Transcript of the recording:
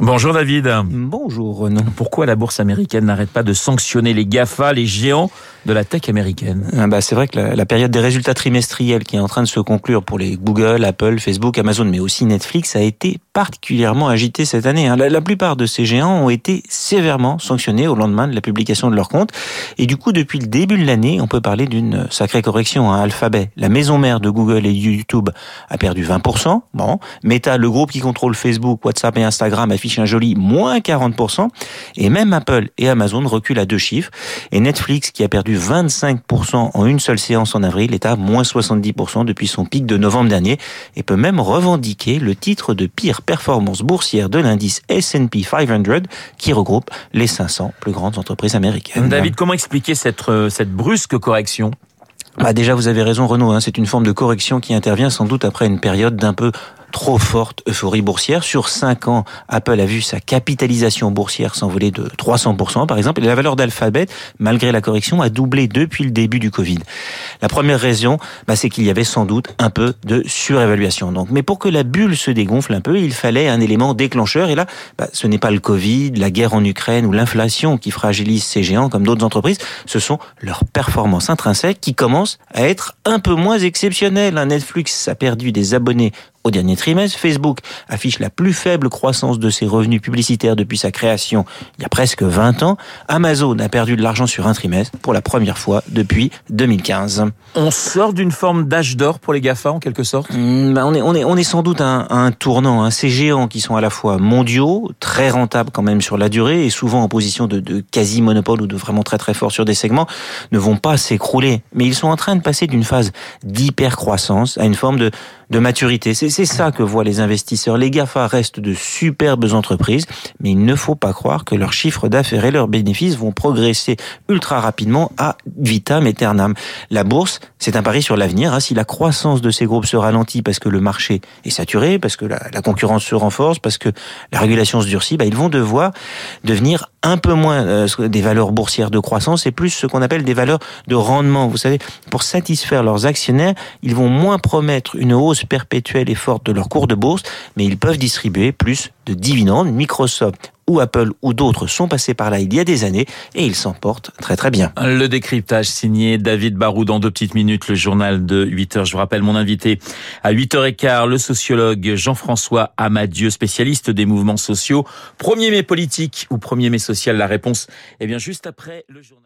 Bonjour David. Bonjour Renaud. Pourquoi la bourse américaine n'arrête pas de sanctionner les GAFA, les géants de la tech américaine ah bah, C'est vrai que la, la, période des résultats trimestriels qui est en train de se conclure pour les Google, Apple, Facebook, Amazon, mais aussi Netflix a été particulièrement agitée cette année. Hein. La, la, plupart de ces géants ont été sévèrement sanctionnés au lendemain de la publication de leurs comptes. Et du coup, depuis le début de l'année, on peut parler d'une sacrée correction. Hein. Alphabet, la maison mère de Google et YouTube, a perdu 20%. Bon. Meta, le groupe qui contrôle Facebook, WhatsApp et Instagram, affiche un joli moins 40%. Et même Apple et Amazon reculent à deux chiffres. Et Netflix, qui a perdu 25% en une seule séance en avril, est à moins 70% depuis son pic de novembre dernier et peut même revendiquer le titre de pire performance boursière de l'indice S&P 500 qui regroupe les 500 plus grandes entreprises américaines. David, comment expliquer cette, euh, cette brusque correction? Bah déjà, vous avez raison, Renaud. Hein, c'est une forme de correction qui intervient sans doute après une période d'un peu trop forte euphorie boursière. Sur 5 ans, Apple a vu sa capitalisation boursière s'envoler de 300%, par exemple, et la valeur d'Alphabet, malgré la correction, a doublé depuis le début du Covid. La première raison, bah, c'est qu'il y avait sans doute un peu de surévaluation. Donc, mais pour que la bulle se dégonfle un peu, il fallait un élément déclencheur, et là, bah, ce n'est pas le Covid, la guerre en Ukraine ou l'inflation qui fragilise ces géants comme d'autres entreprises, ce sont leurs performances intrinsèques qui commencent à être un peu moins exceptionnelles. Netflix a perdu des abonnés au dernier trimestre, Facebook affiche la plus faible croissance de ses revenus publicitaires depuis sa création il y a presque 20 ans. Amazon a perdu de l'argent sur un trimestre pour la première fois depuis 2015. On sort d'une forme d'âge d'or pour les GAFA en quelque sorte? Mmh, bah on, est, on, est, on est sans doute à un, un tournant. Hein. Ces géants qui sont à la fois mondiaux, très rentables quand même sur la durée et souvent en position de, de quasi-monopole ou de vraiment très très fort sur des segments, ne vont pas s'écrouler. Mais ils sont en train de passer d'une phase d'hyper-croissance à une forme de, de maturité. C'est ça que voient les investisseurs. Les GAFA restent de superbes entreprises, mais il ne faut pas croire que leurs chiffres d'affaires et leurs bénéfices vont progresser ultra rapidement à vitam aeternam. La bourse, c'est un pari sur l'avenir. Hein. Si la croissance de ces groupes se ralentit parce que le marché est saturé, parce que la, la concurrence se renforce, parce que la régulation se durcit, bah, ils vont devoir devenir un peu moins euh, des valeurs boursières de croissance et plus ce qu'on appelle des valeurs de rendement. Vous savez, pour satisfaire leurs actionnaires, ils vont moins promettre une hausse perpétuelle et forte de leur cours de bourse, mais ils peuvent distribuer plus de dividendes. Microsoft ou Apple ou d'autres sont passés par là il y a des années et ils s'en portent très très bien. Le décryptage signé David Barou dans deux petites minutes, le journal de 8 heures. Je vous rappelle mon invité à 8h15, le sociologue Jean-François Amadieu, spécialiste des mouvements sociaux. Premier mai politique ou premier mai social, la réponse est bien juste après le journal.